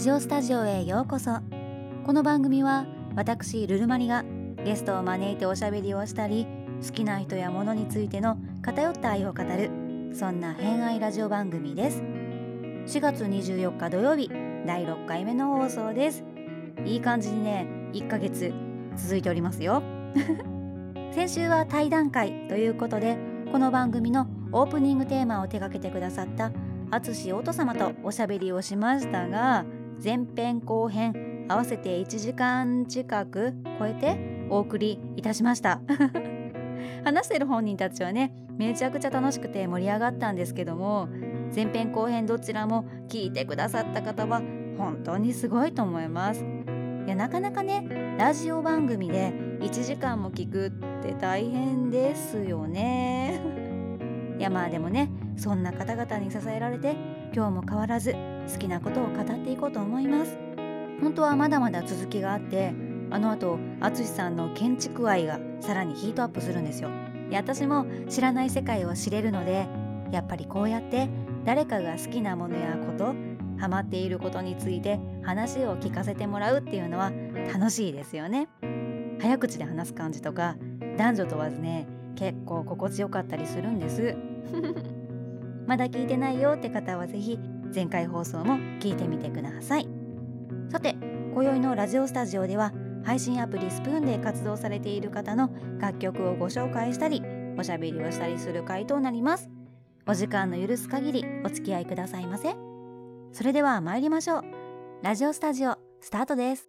ジオスタジオへようこそ。この番組は私ルルマリがゲストを招いておしゃべりをしたり好きな人や物についての偏った愛を語るそんな偏愛ラジオ番組です。4月24日土曜日第6回目の放送です。いい感じにね1ヶ月続いておりますよ。先週は対談会ということでこの番組のオープニングテーマを手掛けてくださった淳音様とおしゃべりをしましたが前編後編合わせて1時間近く超えてお送りいたしました。話してる本人たちはねめちゃくちゃ楽しくて盛り上がったんですけども前編後編どちらも聞いてくださった方は本当にすごいと思います。いやなかなかねラジオ番組で1時間も聞くって大変ですよね。いやまあでもねそんな方々に支えられて今日も変わらず好きなことを語っていこうと思います。本当はまだまだ続きがあってあの後淳さんの建築愛がさらにヒートアップするんですよ。いや私も知らない世界を知れるのでやっぱりこうやって誰かが好きなものやことハマっていることについて話を聞かせてもらうっていうのは楽しいですよね。早口で話す感じとか男女問わずね結構心地よかったりするんです。まだ聞いてないよって方は是非前回放送も聞いてみてください。さて今宵のラジオスタジオでは配信アプリスプーンで活動されている方の楽曲をご紹介したりおしゃべりをしたりする回となります。お時間の許す限りお付き合いくださいませ。それでは参りましょう。ラジオスタジオスタートです。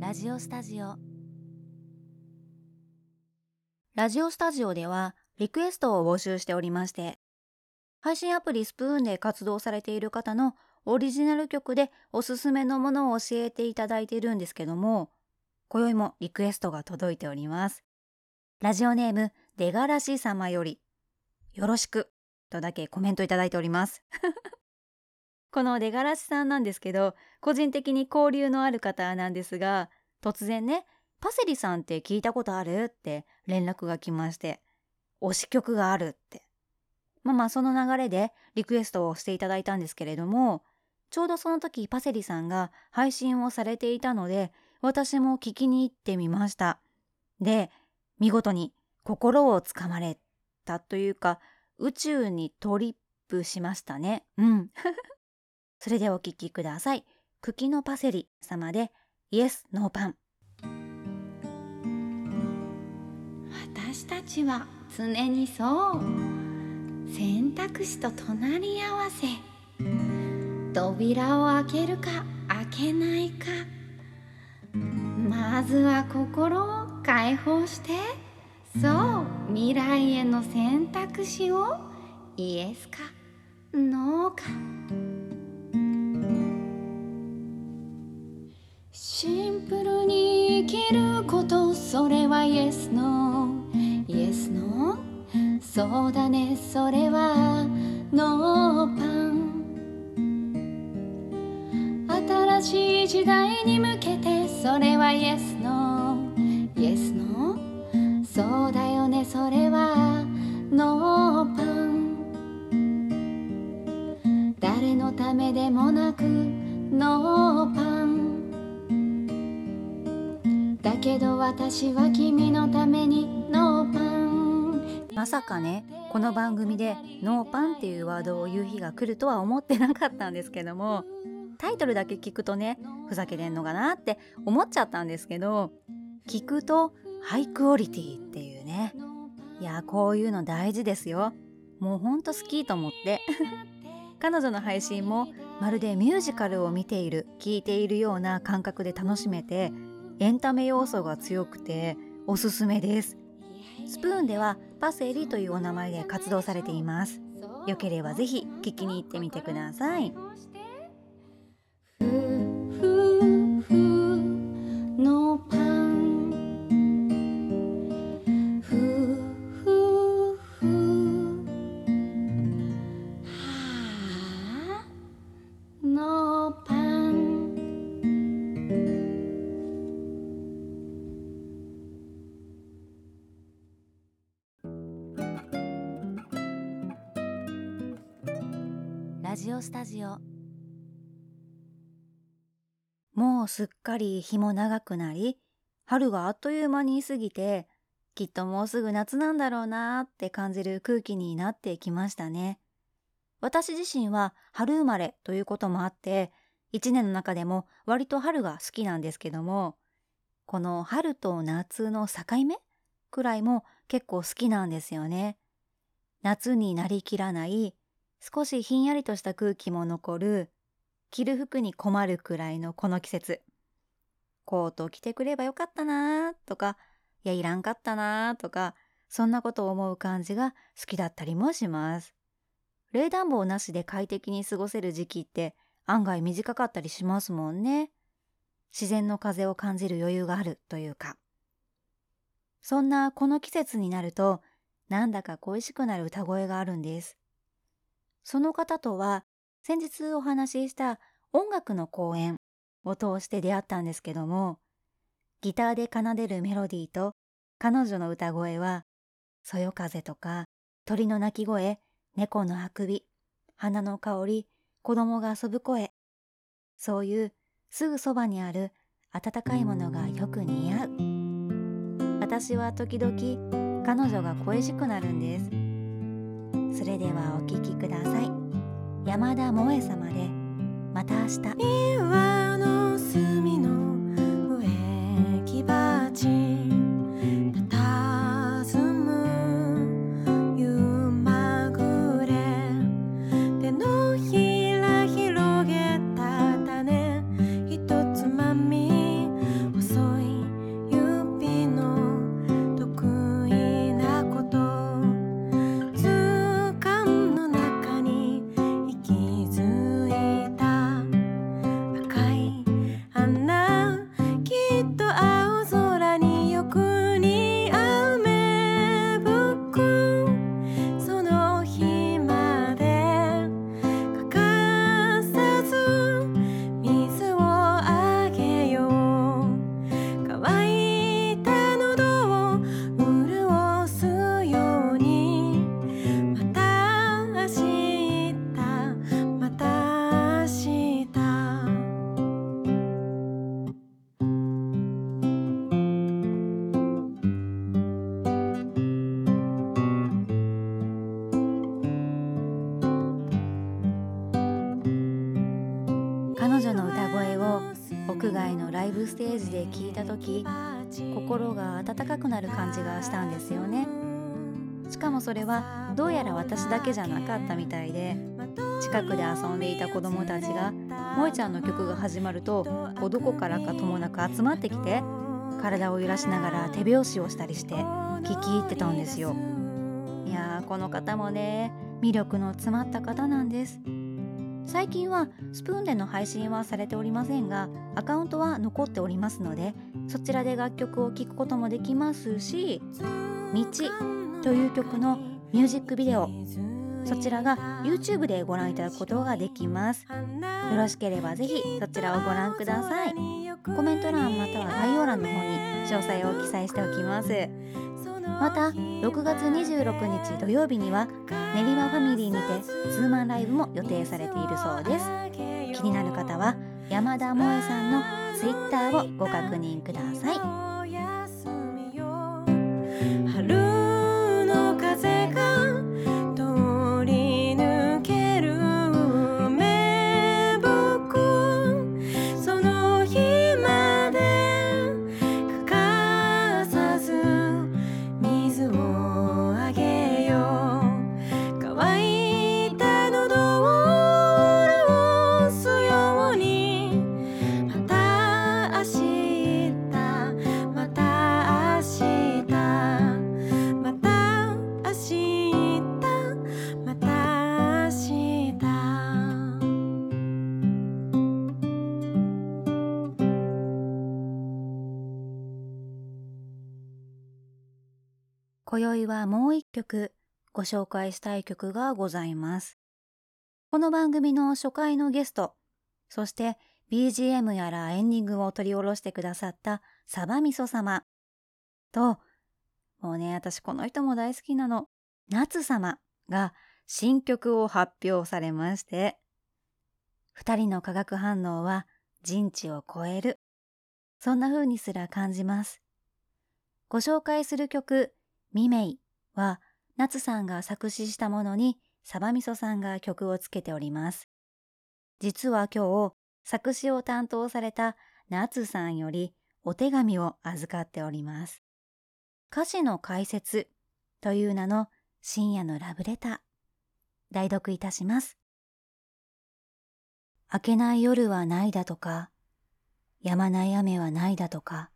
ラジオスタジオ。ラジオスタジオではリクエストを募集しておりまして配信アプリスプーンで活動されている方のオリジナル曲でおすすめのものを教えていただいているんですけども今宵もリクエストが届いております。ラジオネーム出がらし様よりよろしくとだけコメントいただいております。この出がらしさんなんですけど個人的に交流のある方なんですが突然ね「パセリさんって聞いたことある?」って連絡が来まして推し曲があるって。まあまあその流れでリクエストをしていただいたんですけれどもちょうどその時パセリさんが配信をされていたので私も聞きに行ってみましたで見事に心をつかまれたというか宇宙にトリップしましたね。うん。それでお聞きください茎のパセリ様でイエスノーパン私たちは常にそう。選択肢と隣り合わせ。扉を開けるか開けないか。まずは心を解放してそう未来への選択肢をイエスかノーか。シンプルに生きることそれはイエスノーイエスノーそうだね。それはノーパン。新しい時代に向けて。それはイエスノーイエスノーそうだよね。それはノーパン。誰のためでもなく。ノーパン。だけど私は君のためにまさかねこの番組でノーパンっていうワードを言う日が来るとは思ってなかったんですけどもタイトルだけ聞くとねふざけてんのかなって思っちゃったんですけど聞くとハイクオリティっていうね。いやこういうの大事ですよ。もうほんと好きと思って。彼女の配信もまるでミュージカルを見ている聞いているような感覚で楽しめてエンタメ要素が強くておすすめです。スプーンではパセリというお名前で活動されています。よければぜひ聞きに行ってみてください。ふふふのスタジオ。もうすっかり日も長くなり春があっという間に過ぎてきっともうすぐ夏なんだろうなーって感じる空気になってきましたね。私自身は春生まれということもあって一年の中でも割と春が好きなんですけどもこの春と夏の境目くらいも結構好きなんですよね。夏になりきらない少しひんやりとした空気も残る着る服に困るくらいのこの季節。コート着てくればよかったなーとかいやいらんかったなーとかそんなことを思う感じが好きだったりもします。冷暖房なしで快適に過ごせる時期って案外短かったりしますもんね。自然の風を感じる余裕があるというか。そんなこの季節になるとなんだか恋しくなる歌声があるんです。その方とは先日お話しした音楽の公演を通して出会ったんですけども、ギターで奏でるメロディーと彼女の歌声は、そよ風とか鳥の鳴き声、猫のあくび、花の香り、子供が遊ぶ声、そういうすぐそばにある温かいものがよく似合う。私は時々彼女が恋しくなるんですそれではお聴きください。山田萌様でまた明日。ステージで聞いた時心が温かくなる感じがしたんですよね。しかもそれはどうやら私だけじゃなかったみたいで近くで遊んでいた子供たちが萌ちゃんの曲が始まるとどこからかともなく集まってきて体を揺らしながら手拍子をしたりして聞き入ってたんですよ。いやーこの方もね魅力の詰まった方なんです。最近はスプーンでの配信はされておりませんがアカウントは残っておりますのでそちらで楽曲を聴くこともできますし「道」という曲のミュージックビデオそちらが YouTube でご覧いただくことができます。よろしければぜひそちらをご覧ください。コメント欄または概要欄の方に詳細を記載しておきます。また6月26日土曜日には練馬ファミリーにてツーマンライブも予定されているそうです。気になる方は山田萌さんのツイッターをご確認ください。春の風が今宵はもう一曲ご紹介したい曲がございます。この番組の初回のゲスト、そして BGM やらエンディングを取り下ろしてくださったサバミソ様と、もうね、私この人も大好きなの、夏様が新曲を発表されまして、二人の化学反応は人知を超える。そんな風にすら感じます。ご紹介する曲、ミメイは、夏さんが作詞したものに、サバミソさんが曲をつけております。実は今日、作詞を担当された夏さんよりお手紙を預かっております。歌詞の解説という名の深夜のラブレター。代読いたします。明けない夜はないだとか、止まない雨はないだとか、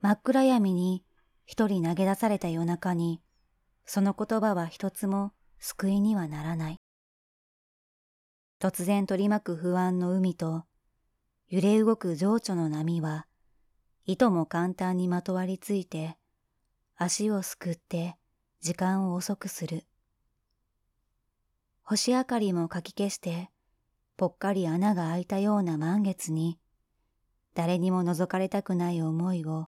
真っ暗闇に一人投げ出された夜中に、その言葉は一つも救いにはならない。突然取り巻く不安の海と、揺れ動く情緒の波は、いとも簡単にまとわりついて、足をすくって時間を遅くする。星明かりもかき消して、ぽっかり穴が開いたような満月に、誰にも覗かれたくない思いを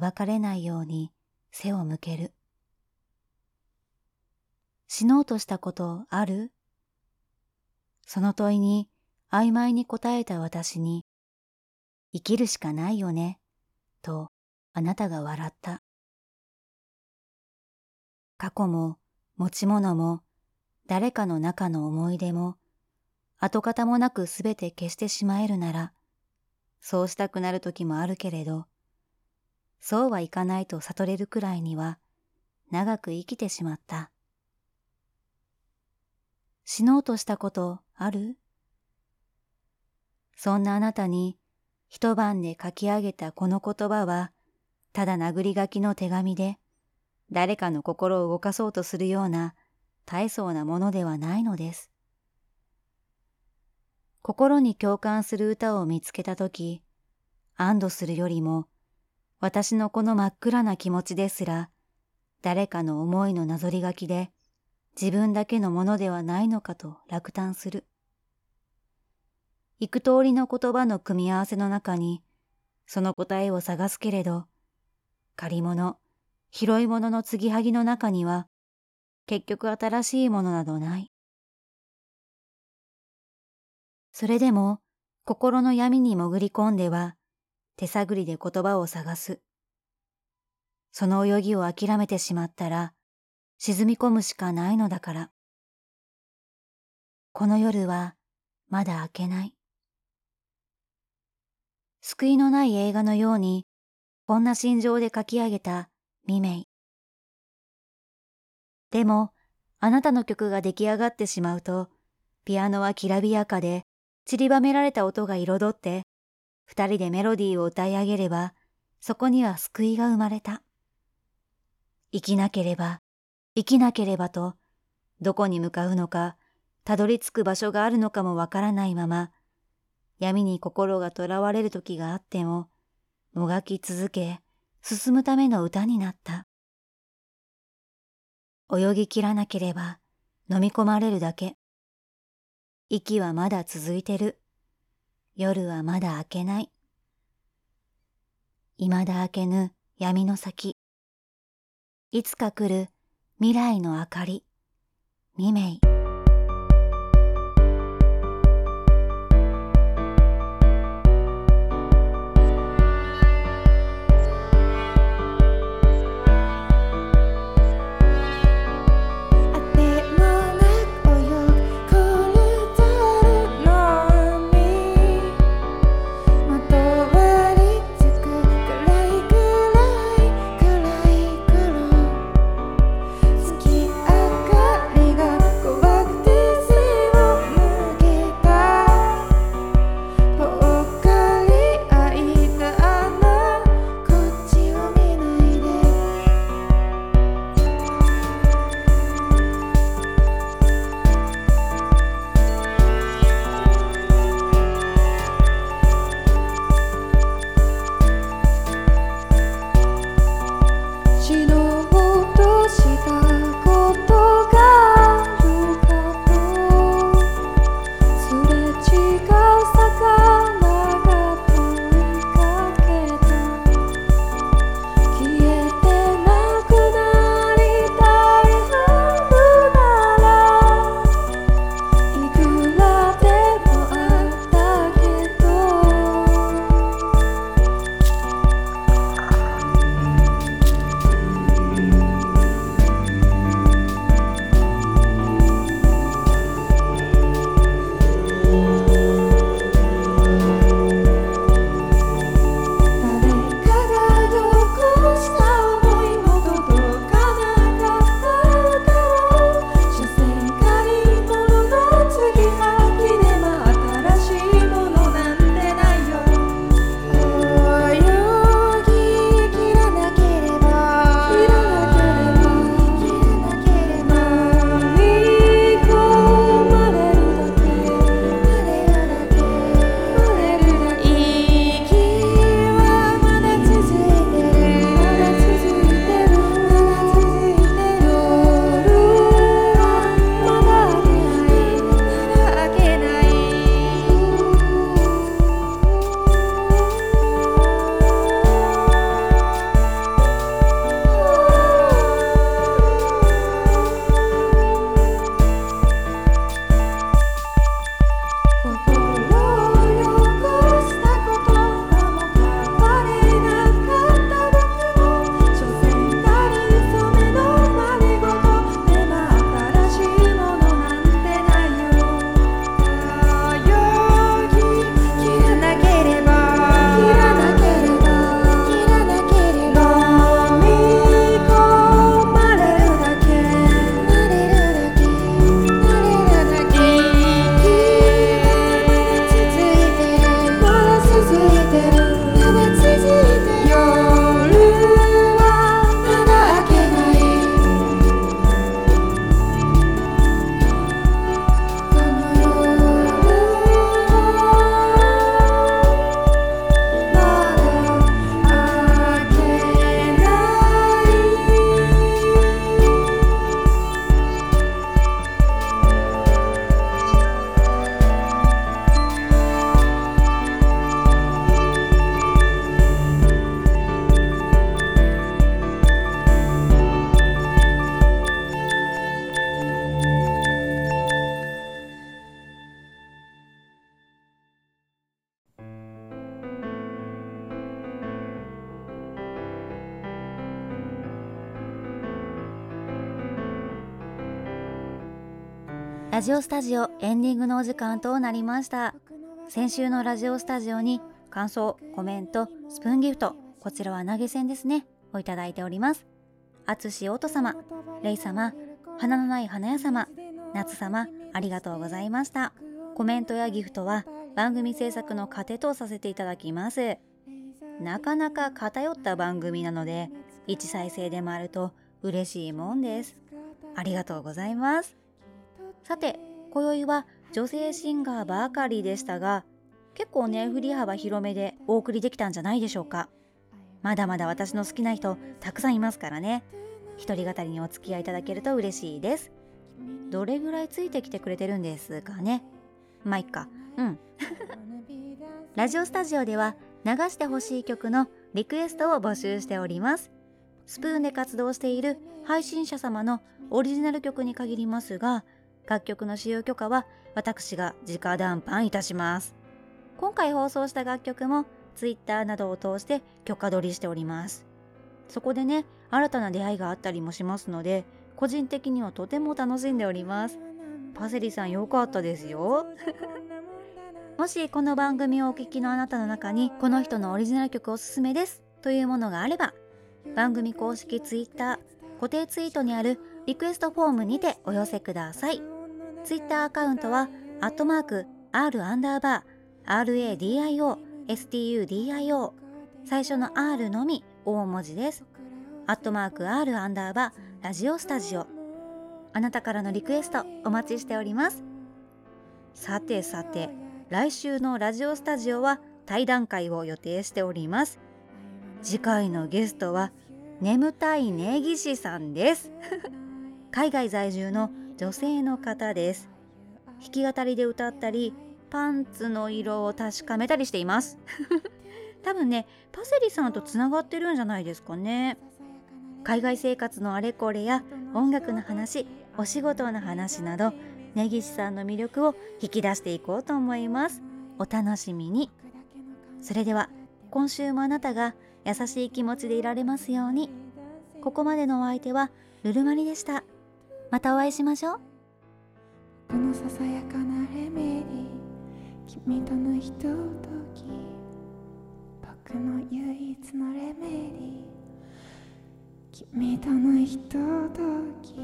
暴かれないように背を向ける。死のうとしたことある？その問いに曖昧に答えた私に、生きるしかないよね、とあなたが笑った。過去も持ち物も誰かの中の思い出も跡形もなくすべて消してしまえるなら、そうしたくなる時もあるけれど、そうはいかないと悟れるくらいには長く生きてしまった。死のうとしたことある？そんなあなたに一晩で書き上げたこの言葉は、ただ殴り書きの手紙で、誰かの心を動かそうとするような大層なものではないのです。心に共感する歌を見つけたとき、安堵するよりも、私のこの真っ暗な気持ちですら、誰かの思いのなぞり書きで、自分だけのものではないのかと落胆する。幾通りの言葉の組み合わせの中に、その答えを探すけれど、借り物、拾い物の継ぎはぎの中には、結局新しいものなどない。それでも心の闇に潜り込んでは手探りで言葉を探す。その泳ぎを諦めてしまったら沈み込むしかないのだから。この夜はまだ明けない。救いのない映画のようにこんな心情で書き上げた未明。でもあなたの曲が出来上がってしまうとピアノはきらびやかで散りばめられた音が彩って、二人でメロディーを歌い上げれば、そこには救いが生まれた。生きなければ、生きなければと、どこに向かうのか、たどり着く場所があるのかもわからないまま、闇に心がとらわれる時があっても、もがき続け、進むための歌になった。泳ぎきらなければ、飲み込まれるだけ。息はまだ続いてる。夜はまだ明けない。未だ明けぬ闇の先。いつか来る未来の明かり。未明。ラジオスタジオエンディングのお時間となりました。先週のラジオスタジオに感想コメントスプーンギフトこちらは投げ銭ですね。をいただいております。あつしおと様レイ様花のない花屋様夏様ありがとうございました。コメントやギフトは番組制作の糧とさせていただきます。なかなか偏った番組なので1再生でもあると嬉しいもんです。ありがとうございます。さて今宵は女性シンガーばかりでしたが結構ね振り幅広めでお送りできたんじゃないでしょうか。まだまだ私の好きな人たくさんいますからね。一人語りにお付き合いいただけると嬉しいです。どれぐらいついてきてくれてるんですかね。まあいっか。うん。ラジオスタジオでは流してほしい曲のリクエストを募集しております。スプーンで活動している配信者様のオリジナル曲に限りますが楽曲の使用許可は私が直談判いたします。今回放送した楽曲も Twitter などを通して許可取りしております。そこでね新たな出会いがあったりもしますので個人的にはとても楽しんでおります。パセリさん良かったですよ。もしこの番組をお聞きのあなたの中にこの人のオリジナル曲おすすめですというものがあれば番組公式 Twitter 固定ツイートにあるリクエストフォームにてお寄せください Twitter アカウントはアットマーク R アンダーバー RADIO STUDIO 最初の R のみ大文字です。アットマーク R アンダーバーラジオスタジオ。あなたからのリクエストお待ちしております。さてさて来週のラジオスタジオは対談会を予定しております。次回のゲストは眠たい根岸さんです。海外在住の女性の方です。弾き語りで歌ったりパンツの色を確かめたりしています。多分ねパセリさんとつながってるんじゃないですかね。海外生活のあれこれや音楽の話お仕事の話など根岸さんの魅力を引き出していこうと思います。お楽しみに。それでは今週もあなたが優しい気持ちでいられますように。ここまでのお相手はルルマリでした。またお会いしましょう。このささやかなレメディ君とのひととき僕の唯一のレメディ君とのひととき。